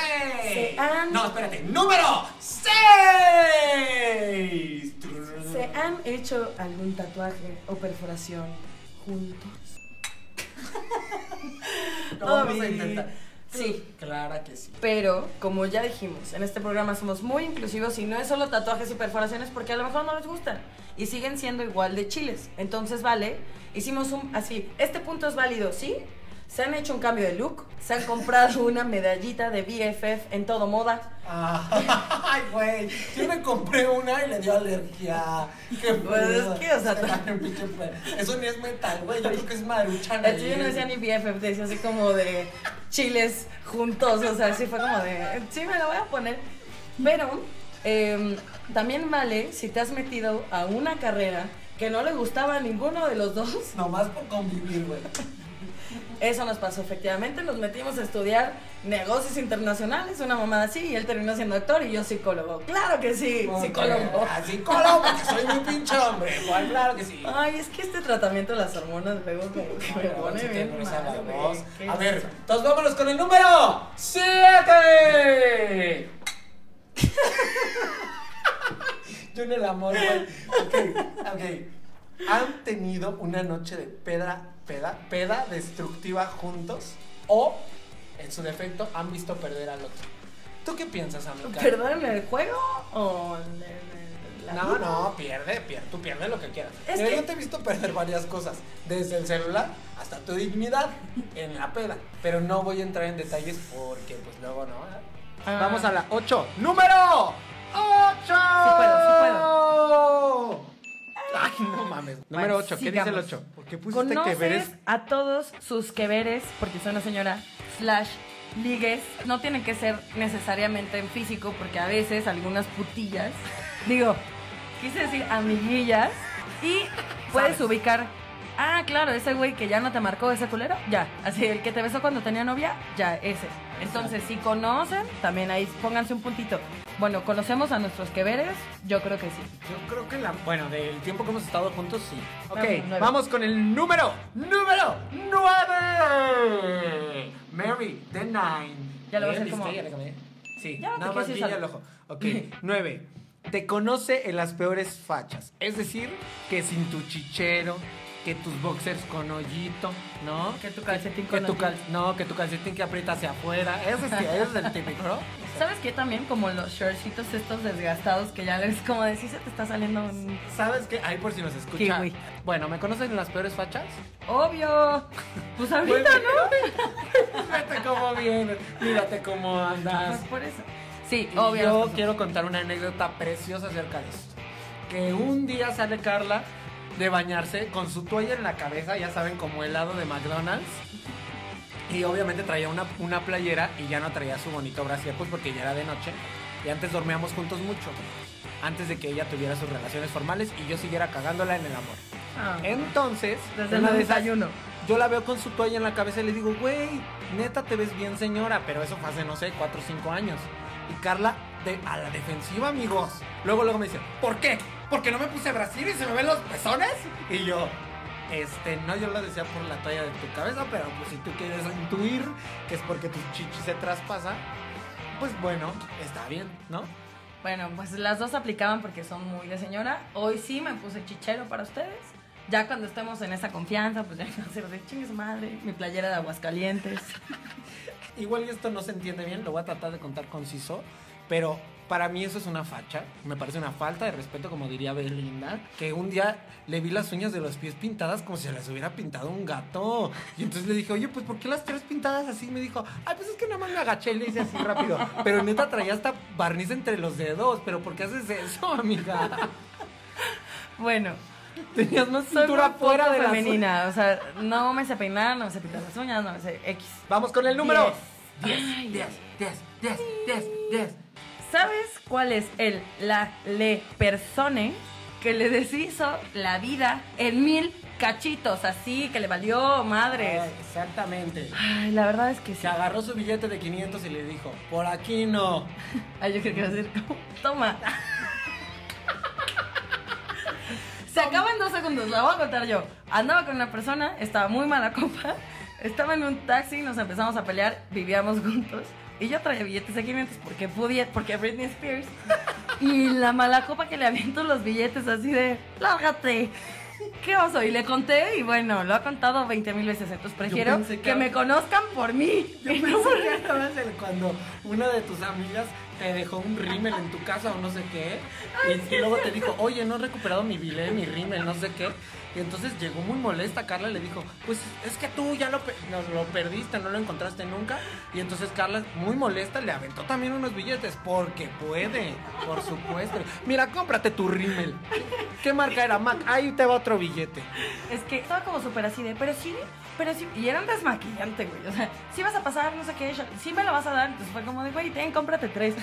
Speaker 2: Se han-
Speaker 1: No, espérate. Número 6.
Speaker 2: ¿Se han hecho algún tatuaje o perforación juntos? Vamos a intentar. Sí.
Speaker 1: Clara que sí.
Speaker 2: Pero, como ya dijimos, en este programa somos muy inclusivos y no es solo tatuajes y perforaciones porque a lo mejor no les gustan y siguen siendo igual de chiles. Entonces, vale, hicimos un así, este punto es válido, ¿sí? Se han hecho un cambio de look, se han comprado una medallita de BFF en todo moda.
Speaker 1: Ah, Ay, güey. Yo me compré una y le dio alergia. Qué
Speaker 2: Pues es que, o sea,
Speaker 1: Eso ni es metal, güey. Yo creo que es maruchan.
Speaker 2: El tuyo no decía ni BFF, decía así como de chiles juntos, o sea, así fue como de, sí, me lo voy a poner. Pero em, también vale si te has metido a una carrera que no le gustaba a ninguno de los dos.
Speaker 1: Nomás por convivir, güey.
Speaker 2: Eso nos pasó efectivamente, nos metimos a estudiar negocios internacionales, una mamada así, y él terminó siendo actor y yo psicólogo. Claro que sí, psicólogo.
Speaker 1: Ah, psicólogo, porque soy muy pinche hombre. Claro que sí.
Speaker 2: Ay, es que este tratamiento de las hormonas luego como que me
Speaker 1: No,
Speaker 2: pone
Speaker 1: se te
Speaker 2: bien
Speaker 1: gruesa la
Speaker 2: mal, güey.
Speaker 1: voz.
Speaker 2: ¿Qué
Speaker 1: A ver, entonces vámonos con el número 7. Yo en el amor, güey. Ok, ok. ¿Han tenido una noche de peda, peda, peda destructiva juntos? O, en su defecto, han visto perder al otro. ¿Tú qué piensas, amiga?
Speaker 2: ¿Perdón en el juego o en el-
Speaker 1: No,
Speaker 2: vida?
Speaker 1: no, pierde, pierde, tú pierdes lo que quieras.
Speaker 2: Es
Speaker 1: Mira,
Speaker 2: que-
Speaker 1: yo te he visto perder varias cosas, desde el celular hasta tu dignidad en la peda. Pero no voy a entrar en detalles porque pues luego no.
Speaker 2: Ah.
Speaker 1: Vamos a la 8. ¡Número 8!
Speaker 2: Sí puedo, sí
Speaker 1: puedo. Ay, no mames. Número 8, ¿qué dice el
Speaker 2: sigamos.
Speaker 1: 8? ¿Por qué pusiste que veres?
Speaker 2: a todos sus que veres, porque soy una señora, slash, ligues. No tienen que ser necesariamente en físico, porque a veces algunas putillas, digo, quise decir amiguillas, y puedes
Speaker 1: Sabes.
Speaker 2: ubicar. Ah, claro, ese güey que ya no te marcó ese culero, ya. Así, el que te besó cuando tenía novia, ya, ese. Entonces, si conocen, también ahí pónganse un puntito. Bueno, ¿conocemos a nuestros que veres? Yo creo que sí.
Speaker 1: Yo creo que la. Bueno, del tiempo que hemos estado juntos, sí. Ok,
Speaker 2: Vamos,
Speaker 1: con el número. Número 9. Mary, the Nine.
Speaker 2: Ya lo vas a hacer como-.
Speaker 1: Sí,
Speaker 2: Ya,
Speaker 1: nada más el ojo. Ok, 9. Te conoce en las peores fachas. Es decir, que sin tu chichero, que tus boxers con hoyito, ¿no?
Speaker 2: Que tu calcetín
Speaker 1: Que
Speaker 2: con
Speaker 1: tu cal- No, que tu calcetín que aprieta hacia afuera. Ese es, ese es el típico, ¿no?
Speaker 2: ¿Sabes qué? También como los shortcitos estos desgastados que ya les como de si se te está saliendo un...
Speaker 1: ¿Sabes qué? Ahí por si nos escucha.
Speaker 2: Kiwi.
Speaker 1: Bueno, ¿me conocen en las peores fachas?
Speaker 2: Obvio. Pues ahorita, ¿no?
Speaker 1: Fíjate cómo vienes, mírate cómo
Speaker 2: Pues
Speaker 1: andas.
Speaker 2: por eso. Sí,
Speaker 1: Y
Speaker 2: obvio.
Speaker 1: Yo quiero contar una anécdota preciosa acerca de esto. Que un día sale Carla de bañarse con su toalla en la cabeza, ya saben, como helado de McDonald's. Y obviamente traía una, una playera y ya no traía su bonito brasier, pues porque ya era de noche. Y antes dormíamos juntos mucho. Antes de que ella tuviera sus relaciones formales y yo siguiera cagándola en el amor.
Speaker 2: Ah,
Speaker 1: Entonces,
Speaker 2: Desde el desayuno.
Speaker 1: yo la veo con su toalla en la cabeza y le digo, güey, neta te ves bien señora, pero eso fue hace, no sé, 4 o 5 años. Y Carla, de, a la defensiva, amigos. Luego, luego me dice, ¿por qué? ¿Porque no me puse brasier y se me ven los pezones? Y yo, este, no, yo lo decía por la talla de tu cabeza, pero pues si tú quieres intuir que es porque tu chichi se traspasa, pues bueno, está bien, ¿no?
Speaker 2: Bueno, pues las dos aplicaban porque son muy de señora. Hoy sí me puse chichero para ustedes. Ya cuando estemos en esa confianza, pues ya no sé, de chingue su madre, mi playera de Aguascalientes.
Speaker 1: Igual y esto no se entiende bien, lo voy a tratar de contar conciso, pero para mí eso es una facha, me parece una falta de respeto, como diría Belinda, que un día le vi las uñas de los pies pintadas como si las hubiera pintado un gato. Y entonces le dije, oye, pues ¿por qué las tres pintadas así? Y me dijo, ay, pues es que nada más me agaché y le hice así rápido. Pero neta traía hasta barniz entre los dedos, pero ¿por qué haces eso, amiga?
Speaker 2: Bueno,
Speaker 1: Tenías más cintura fuera de la
Speaker 2: femenina, o sea, no me sé peinar, no me sé pintar las uñas, no me sé X.
Speaker 1: Vamos con el número.
Speaker 2: Diez.
Speaker 1: 10, 10, 10, 10, 10, 10.
Speaker 2: ¿Sabes cuál es el la le persone que le deshizo la vida en mil cachitos, así que le valió madres?
Speaker 1: Exactamente.
Speaker 2: Ay, la verdad es que sí.
Speaker 1: Se agarró su billete de 500 y le dijo, por aquí no.
Speaker 2: Ay, yo creo que iba a decir, toma. Se acaba en dos segundos, la voy a contar yo. Andaba con una persona, estaba muy mala copa, estaba en un taxi, nos empezamos a pelear, vivíamos juntos. Y yo traía billetes de 500 porque pude, porque Britney Spears. Y la mala copa que le aviento los billetes así de, lárgate. ¿Qué oso? Y le conté y bueno, lo ha contado 20 mil veces, entonces prefiero que,
Speaker 1: que-
Speaker 2: me conozcan por mí.
Speaker 1: Yo pensé que de cuando una de tus amigas te dejó un rímel en tu casa o no sé qué. Y, y luego te dijo, oye, no he recuperado mi billete, mi rímel, no sé qué. Y entonces llegó muy molesta. Carla le dijo, pues es que tú ya lo, pe- lo perdiste, no lo encontraste nunca. Y entonces Carla, muy molesta, le aventó también unos billetes. Porque puede, por supuesto. Mira, cómprate tu rímel. ¿Qué marca era? Mac, ahí te va otro billete.
Speaker 2: Es que estaba como súper así de, pero sí, pero sí, y era un desmaquillante, güey. O sea, sí vas a pasar, no sé qué, sí me lo vas a dar. Entonces fue como de, güey, ten, cómprate tres.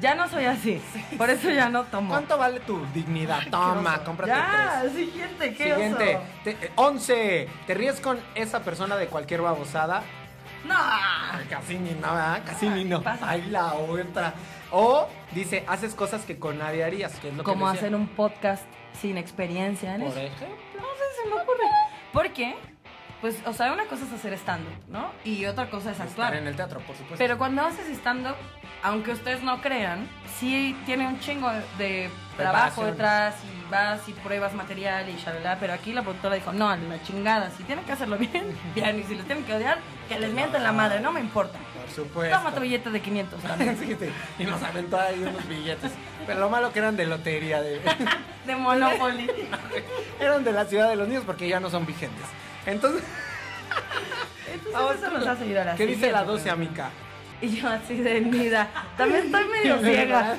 Speaker 2: Ya no soy así, por eso ya no tomo.
Speaker 1: ¿Cuánto vale tu dignidad? Toma, cómprate
Speaker 2: Ya,
Speaker 1: tres.
Speaker 2: siguiente, ¿qué
Speaker 1: Siguiente,
Speaker 2: oso?
Speaker 1: te- eh, 11. ¿Te ríes con esa persona de cualquier babosada?
Speaker 2: No.
Speaker 1: Ay, Casi ni nada, casi ni no.
Speaker 2: pasa.
Speaker 1: Ay, la otra. O dice, haces cosas que con nadie harías, que es lo
Speaker 2: Como hacer un podcast sin experiencia en
Speaker 1: Por
Speaker 2: eso.
Speaker 1: ejemplo.
Speaker 2: No sé, se me ocurre. ¿Por qué? Pues, o sea, una cosa es hacer stand-up, ¿no? Y otra cosa es actuar.
Speaker 1: Estar en el teatro, por supuesto.
Speaker 2: Pero cuando haces stand-up, aunque ustedes no crean, sí tiene un chingo de trabajo
Speaker 1: Preparación.
Speaker 2: detrás y vas y pruebas material y shalala. Pero aquí la productora dijo, no, la chingada, si tienen que hacerlo bien, bien. Y si les tienen que odiar, que les mienten la madre, no me importa.
Speaker 1: por supuesto.
Speaker 2: Toma tu billete de 500 también.
Speaker 1: Sí, sí, y nos aventó ahí unos billetes. Pero lo malo que eran de lotería, de...
Speaker 2: De Monopoly.
Speaker 1: eran de la ciudad de los niños porque ya no son vigentes. Entonces,
Speaker 2: Entonces eso nos hace ir a la
Speaker 1: ¿qué dice la
Speaker 2: siguiente
Speaker 1: 12,
Speaker 2: pregunta.
Speaker 1: amiga?
Speaker 2: Y yo así de mida. También estoy medio ciega.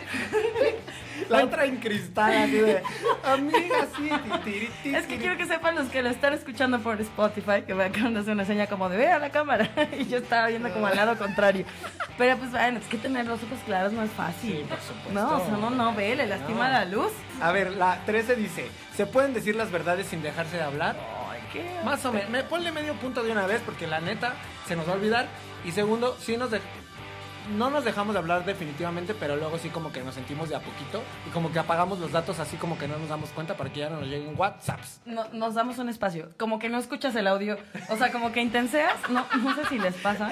Speaker 1: La otra en cristal, así de. Amiga, sí. ti, ti, ti,
Speaker 2: Es que
Speaker 1: ti".
Speaker 2: quiero que sepan los que lo están escuchando por Spotify, que me acaban de hacer una seña como de ve a la cámara. Y yo estaba viendo como al lado contrario. Pero pues bueno, es que tener los ojos claros no es fácil.
Speaker 1: Sí, por supuesto.
Speaker 2: No, o sea, no, no ve, le lastima
Speaker 1: No.
Speaker 2: la luz.
Speaker 1: A ver, la 13 dice: ¿Se pueden decir las verdades sin dejarse de hablar?
Speaker 2: Qué.
Speaker 1: Más o menos. Me ponle medio punto de una vez porque la neta se nos va a olvidar. Y segundo, sí nos de- no nos dejamos de hablar definitivamente, pero luego sí como que nos sentimos de a poquito y como que apagamos los datos así como que no nos damos cuenta para que ya no nos lleguen WhatsApps.
Speaker 2: No- nos damos un espacio. Como que no escuchas el audio. O sea, como que intenseas. No, no sé si les pasa.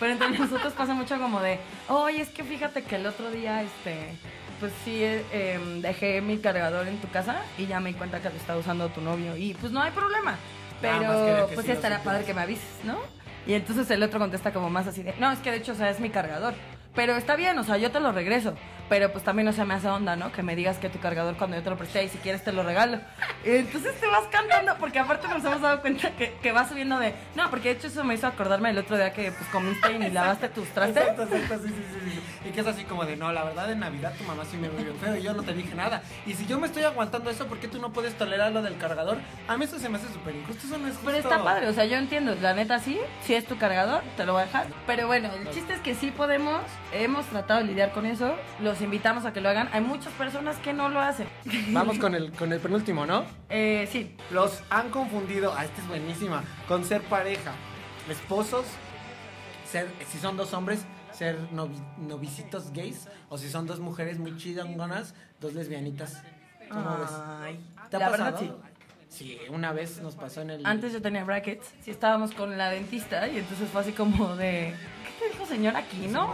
Speaker 2: Pero entre nosotros pasa mucho como de, oye, es que fíjate que el otro día, este, pues sí, eh, em, dejé mi cargador en tu casa y ya me di cuenta que lo está usando tu novio. Y pues no hay problema.
Speaker 1: Quería
Speaker 2: Pero
Speaker 1: que
Speaker 2: pues
Speaker 1: sí
Speaker 2: estará padre que me avises, ¿no? Y entonces el otro contesta como más así de, no, es que de hecho, o sea, es mi cargador. Pero está bien, o sea, yo te lo regreso. Pero pues también, o sea, me hace onda, ¿no? Que me digas que tu cargador cuando yo te lo presté y si quieres te lo regalo. Entonces te vas cantando, porque aparte nos hemos dado cuenta que, que va subiendo de, no, porque de hecho eso me hizo acordarme el otro día que pues comiste y ni lavaste tus trastes.
Speaker 1: Exacto, exacto, sí, sí, sí. Y que es así como de, no, la verdad en Navidad tu mamá sí me bien feo y yo no te dije nada. Y si yo me estoy aguantando eso, ¿por qué tú no puedes tolerar lo del cargador? A mí eso se me hace súper injusto, eso no es justo.
Speaker 2: Pero está padre, o sea, yo entiendo, la neta sí, si es tu cargador, te lo voy a dejar. Pero bueno, el chiste es que sí podemos, hemos tratado de lidiar con eso, los invitamos a que lo hagan. Hay muchas personas que no lo hacen.
Speaker 1: Vamos con el, con el penúltimo, ¿no?
Speaker 2: Eh, sí,
Speaker 1: Los han confundido, ah, esta es buenísima, con ser pareja. Esposos, ser, si son dos hombres, ser novi- novicitos gays. O si son dos mujeres muy chidangonas, dos lesbianitas. ¿Cómo ves? ¿Te ha
Speaker 2: la verdad
Speaker 1: pasado? Sí, una vez nos pasó en el...
Speaker 2: Antes yo tenía brackets, sí estábamos con la dentista y entonces fue así como de, ¿qué te dijo señor aquí, ¿no?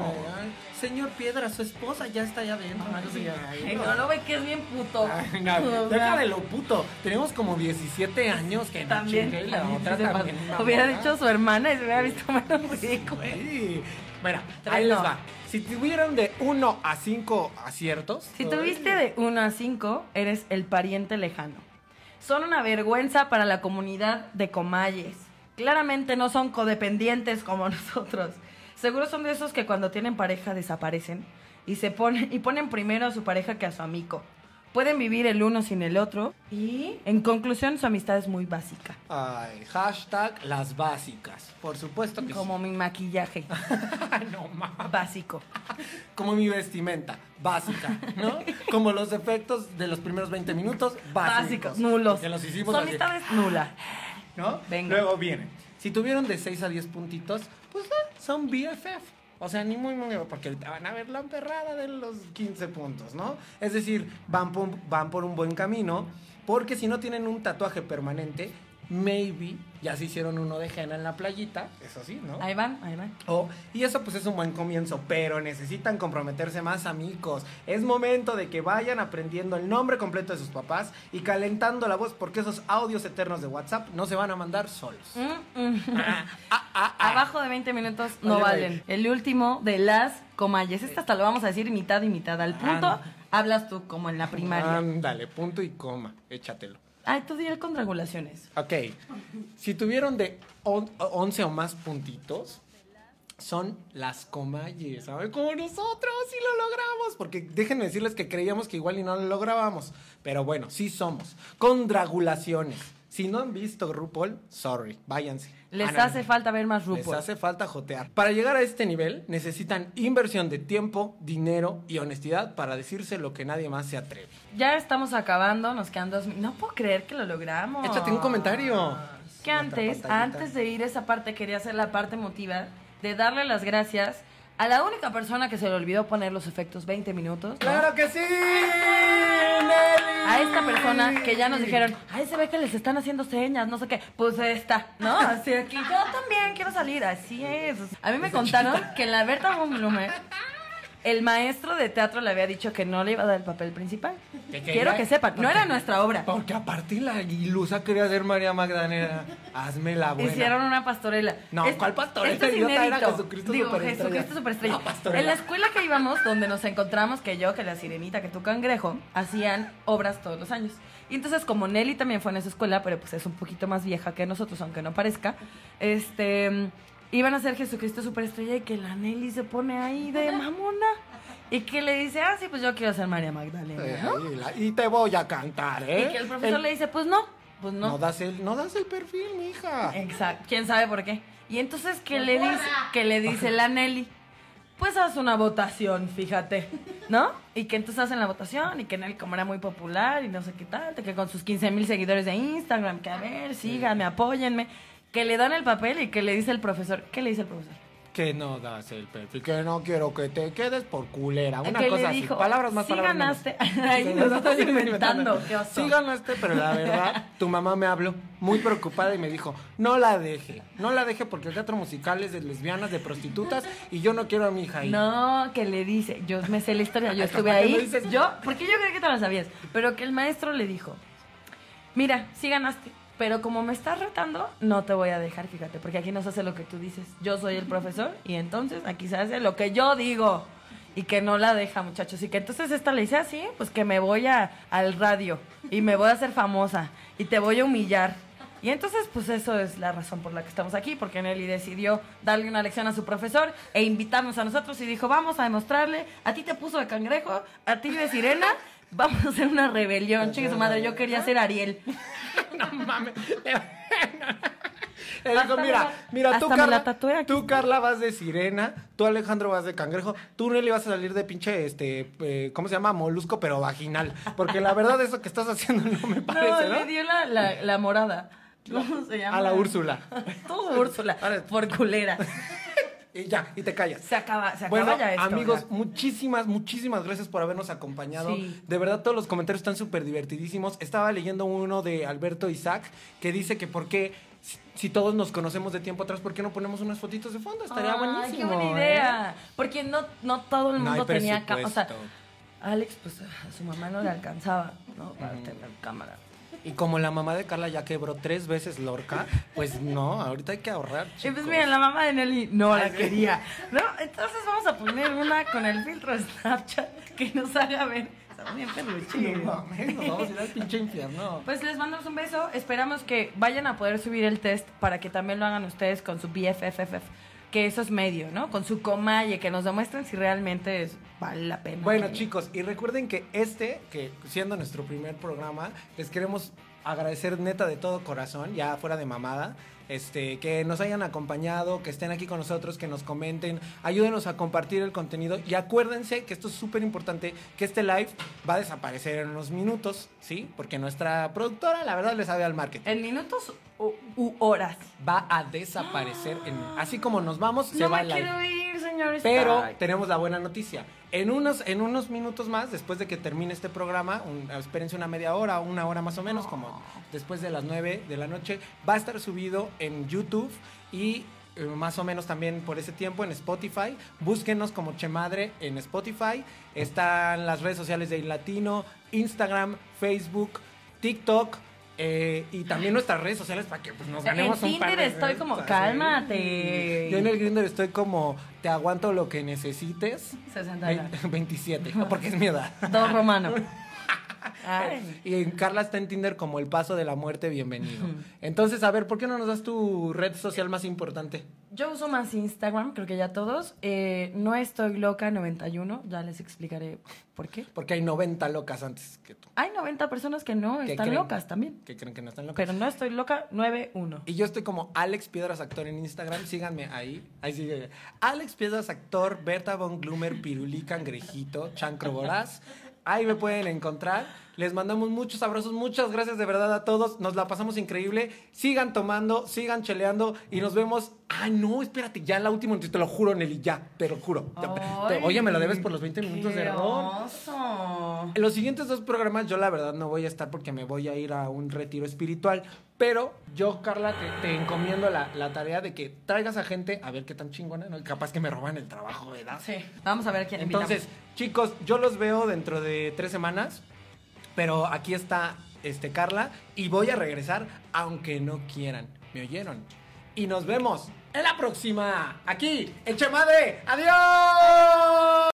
Speaker 1: Señor Piedra, su esposa ya está allá adentro.
Speaker 2: Ay, sí.
Speaker 1: Ay,
Speaker 2: Ay,
Speaker 1: no.
Speaker 2: no lo ve que es bien puto.
Speaker 1: Ay, no, lo puto. Tenemos como 17 años que no
Speaker 2: También.
Speaker 1: y la otra
Speaker 2: Sí,
Speaker 1: también. no,
Speaker 2: Hubiera dicho su hermana y se hubiera visto menos ridículo.
Speaker 1: Güey. Bueno, ahí les
Speaker 2: no.
Speaker 1: va. Si tuvieran de 1 a 5 aciertos.
Speaker 2: Si tuviste de 1 a 5, eres el pariente lejano. Son una vergüenza para la comunidad de comayes. Claramente no son codependientes como nosotros. Seguro son de esos que cuando tienen pareja desaparecen y se ponen y ponen primero a su pareja que a su amigo. Pueden vivir el uno sin el otro y, en conclusión, su amistad es muy básica.
Speaker 1: Ay, hashtag las básicas. Por supuesto que
Speaker 2: Como mi maquillaje
Speaker 1: no mames.
Speaker 2: básico.
Speaker 1: Como mi vestimenta, básica, ¿no? Como los efectos de los primeros 20 minutos, básicos.
Speaker 2: Básicos, nulos.
Speaker 1: Que los hicimos
Speaker 2: Su
Speaker 1: así,
Speaker 2: amistad es nula.
Speaker 1: ¿no?
Speaker 2: Venga.
Speaker 1: Luego viene. Si tuvieron de 6 a 10 puntitos, pues eh, son BFF. O sea, ni muy, muy, porque ahorita van a ver la emperrada de los 15 puntos, ¿no? Es decir, van por, van por un buen camino, porque si no tienen un tatuaje permanente, maybe ya se hicieron uno de henna en la playita, eso sí, ¿no?
Speaker 2: Ahí van, ahí van.
Speaker 1: Oh, y eso pues es un buen comienzo, pero necesitan comprometerse más amigos. Es momento de que vayan aprendiendo el nombre completo de sus papás y calentando la voz porque esos audios eternos de WhatsApp no se van a mandar solos.
Speaker 2: Mm, mm.
Speaker 1: Ah, ah, ah, ah.
Speaker 2: Abajo de 20 minutos no
Speaker 1: Oye,
Speaker 2: valen. El último de las comayes. Este hasta lo vamos a decir mitad y mitad. Al punto
Speaker 1: Ah.
Speaker 2: hablas tú como en la primaria.
Speaker 1: Ándale, punto y coma, échatelo.
Speaker 2: Ay, tú di el con.
Speaker 1: Ok, si tuvieron de on- 11 o más puntitos, son las comayes, ¿sabes? Como nosotros, sí lo logramos. Porque déjenme decirles que creíamos que igual y no lo lográbamos. Pero bueno, sí somos. Con dragulaciones. Si no han visto RuPaul, sorry, váyanse.
Speaker 2: Les
Speaker 1: no,
Speaker 2: hace falta ver más
Speaker 1: Les
Speaker 2: RuPaul.
Speaker 1: hace falta jotear. Para llegar a este nivel, necesitan inversión de tiempo, dinero y honestidad para decirse lo que nadie más se atreve.
Speaker 2: Ya estamos acabando, nos quedan dos. No puedo creer que lo logramos.
Speaker 1: Échate un comentario.
Speaker 2: Que antes, antes de ir a esa parte, quería hacer la parte emotiva de darle las gracias a la única persona que se le olvidó poner los efectos 20 minutos. ¿no?
Speaker 1: ¡Claro que sí! Nelly!
Speaker 2: a esta persona que ya nos dijeron, ay, se ve que les están haciendo señas, no sé qué, pues esta, ¿no? Así aquí, yo también quiero salir, así es. A mí me contaron que en la Berta von Blumer, el maestro de teatro le había dicho que no le iba a dar el papel principal.
Speaker 1: Que
Speaker 2: Quiero que sepan, no era nuestra obra.
Speaker 1: Porque aparte la ilusa quería ser María Magdalena. Hazme la buena.
Speaker 2: Hicieron una pastorela.
Speaker 1: No,
Speaker 2: Es-
Speaker 1: ¿cuál pastorela,
Speaker 2: Esto es?
Speaker 1: Era. Jesucristo
Speaker 2: Digo,
Speaker 1: Superestrella.
Speaker 2: Jesucristo Superestrella.
Speaker 1: No, pastorela.
Speaker 2: En la escuela que íbamos, donde nos encontramos, que yo, que la sirenita, que tu cangrejo, hacían obras todos los años. Y entonces, como Nelly también fue en esa escuela, pero pues es un poquito más vieja que nosotros, aunque no parezca, este... Iban a hacer Jesucristo Superestrella y que la Nelly se pone ahí de mamona. Y que le dice, ah, sí, pues yo quiero ser María Magdalena,
Speaker 1: la- y te voy a cantar, ¿eh?
Speaker 2: Y que el profesor
Speaker 1: El-
Speaker 2: le dice, pues no, pues
Speaker 1: no.
Speaker 2: no.
Speaker 1: das el, no das el perfil, mija.
Speaker 2: Exacto. ¿Quién sabe por qué? Y entonces, ¿qué le dice? Que le dice la Nelly? Pues haz una votación, fíjate, ¿no? Y que entonces hacen la votación y que Nelly como era muy popular y no sé qué tal, que con sus 15 mil seguidores de Instagram, que a ver, síganme, apóyenme, que le dan el papel y que le dice el profesor, ¿qué le dice el profesor?
Speaker 1: Que no das el perfil, que no quiero que te quedes por culera. Una
Speaker 2: que
Speaker 1: cosa
Speaker 2: le
Speaker 1: así. Palabras más,
Speaker 2: sí
Speaker 1: palabras
Speaker 2: ganaste. Ay,
Speaker 1: Sí,
Speaker 2: nos
Speaker 1: no,
Speaker 2: estás
Speaker 1: estoy
Speaker 2: inventando, qué oso.
Speaker 1: Sí ganaste, pero la verdad, tu mamá me habló muy preocupada y me dijo, no la deje, no la deje porque el teatro musical es de lesbianas, de prostitutas y yo no quiero a mi hija ahí.
Speaker 2: No, que le dice, yo me sé la historia, yo estuve
Speaker 1: ¿Por qué
Speaker 2: ahí.
Speaker 1: dices?
Speaker 2: Yo, porque yo creí que te la sabías, pero que el maestro le dijo, mira, sí ganaste, pero como me estás retando, no te voy a dejar, fíjate, porque aquí no se hace lo que tú dices. Yo soy el profesor y entonces aquí se hace lo que yo digo. Y que no la deja, muchachos. Y que entonces esta le dice así, pues que me voy a, al radio y me voy a hacer famosa y te voy a humillar. Y entonces, pues eso es la razón por la que estamos aquí, porque Nelly decidió darle una lección a su profesor e invitarnos a nosotros y dijo, vamos a demostrarle, a ti te puso de cangrejo, a ti de sirena, vamos a hacer una rebelión. Chingue su madre, yo quería ser Ariel.
Speaker 1: no mames. Le dijo, mira, mira, tú Carla, tú Carla vas de sirena, tú Alejandro vas de cangrejo, tú Nelly vas a salir de pinche, este, eh, ¿cómo se llama? Molusco, pero vaginal. Porque la verdad eso que estás haciendo no me parece, ¿no?
Speaker 2: le dio la, la, la morada. ¿Cómo se llama?
Speaker 1: A la Úrsula.
Speaker 2: Tú, Úrsula, por culera.
Speaker 1: Y ya, y te callas.
Speaker 2: Se acaba, se acaba
Speaker 1: Bueno,
Speaker 2: ya esto.
Speaker 1: amigos,
Speaker 2: ya.
Speaker 1: muchísimas, muchísimas gracias por habernos acompañado.
Speaker 2: Sí.
Speaker 1: De verdad, todos los comentarios están súper divertidísimos. Estaba leyendo uno de Alberto Isaac que dice que por qué si, si todos nos conocemos de tiempo atrás, ¿por qué no ponemos unas fotitos de fondo? Estaría buenísimo.
Speaker 2: qué buena
Speaker 1: ¿eh?
Speaker 2: idea. Porque no, no todo el
Speaker 1: No
Speaker 2: mundo tenía cámara. O sea. Alex, pues a su mamá no le alcanzaba, ¿no? Para tener cámara.
Speaker 1: Y como la mamá de Carla ya quebró tres veces Lorca, pues no, ahorita hay que ahorrar.
Speaker 2: Y pues
Speaker 1: chicos.
Speaker 2: miren, la mamá de Nelly no la quería. ¿No? Entonces vamos a poner una con el filtro Snapchat que nos haga ver. Está bien peluche.
Speaker 1: No mames, nos vamos a ir al pinche infierno.
Speaker 2: Pues les mandamos un beso. Esperamos que vayan a poder subir el test para que también lo hagan ustedes con su BFFF. Que eso es medio, ¿no? Con su coma y que nos demuestren si realmente es- vale la pena.
Speaker 1: Bueno,
Speaker 2: que-
Speaker 1: chicos, y recuerden que este, que siendo nuestro primer programa, les queremos agradecer neta de todo corazón, ya fuera de mamada, este, que nos hayan acompañado, que estén aquí con nosotros, que nos comenten, ayúdenos a compartir el contenido y acuérdense que esto es súper importante, que este live va a desaparecer en unos minutos, ¿sí? Porque nuestra productora, la verdad, le sabe al marketing.
Speaker 2: En minutos u, u horas.
Speaker 1: Va a desaparecer, en, así como nos vamos, se va el live. Pero tenemos la buena noticia. En unos, en unos minutos más, después de que termine este programa, un- espérense una media hora, una hora más o menos, como después de las 9 de la noche, va a estar subido en YouTube y eh, más o menos también por ese tiempo en Spotify. Búsquenos como Chemadre en Spotify. Están las redes sociales de Latino, Instagram, Facebook, TikTok. Eh, y también nuestras redes sociales para que pues, nos ganemos
Speaker 2: en
Speaker 1: un par de
Speaker 2: estoy como, cálmate.
Speaker 1: Yo en el Grindr estoy como, te aguanto lo que necesites.
Speaker 2: 60
Speaker 1: Vein- 27, porque es mi edad.
Speaker 2: Dos romano. Ay.
Speaker 1: Y Carla está en Tinder como el paso de la muerte, bienvenido. Entonces, a ver, ¿por qué no nos das tu red social más importante?
Speaker 2: Yo uso más Instagram, creo que ya todos. Eh, no estoy loca 91, ya les explicaré por qué.
Speaker 1: Porque hay 90 locas antes que tú.
Speaker 2: Hay 90 personas que no
Speaker 1: ¿Qué
Speaker 2: están
Speaker 1: creen?
Speaker 2: locas también.
Speaker 1: Que creen que no están locas.
Speaker 2: Pero no estoy loca 91.
Speaker 1: Y yo estoy como Alex Piedras Actor en Instagram. Síganme ahí. Ahí sigue. Alex Piedras Actor, Berta Von Glumer, Pirulí Cangrejito, Chancro Voraz. Ahí me pueden encontrar. Les mandamos muchos abrazos. Muchas gracias de verdad a todos. Nos la pasamos increíble. Sigan tomando, sigan cheleando y nos vemos. Ay, no, espérate, ya la última. Te lo juro, Nelly, ya. Te lo juro.
Speaker 2: Ay,
Speaker 1: Oye, me lo debes por los 20 minutos de error. En los siguientes dos programas yo la verdad no voy a estar porque me voy a ir a un retiro espiritual. Pero yo, Carla, te, te encomiendo la, la tarea de que traigas a gente a ver qué tan chingona, ¿no? Capaz que me roban el trabajo, ¿verdad?
Speaker 2: Sí, vamos a ver quién
Speaker 1: Entonces, chicos, yo los veo dentro de tres semanas. Pero aquí está este Carla y voy a regresar aunque no quieran. ¿Me oyeron? Y nos vemos en la próxima. Aquí, en Chemadre. ¡Adiós!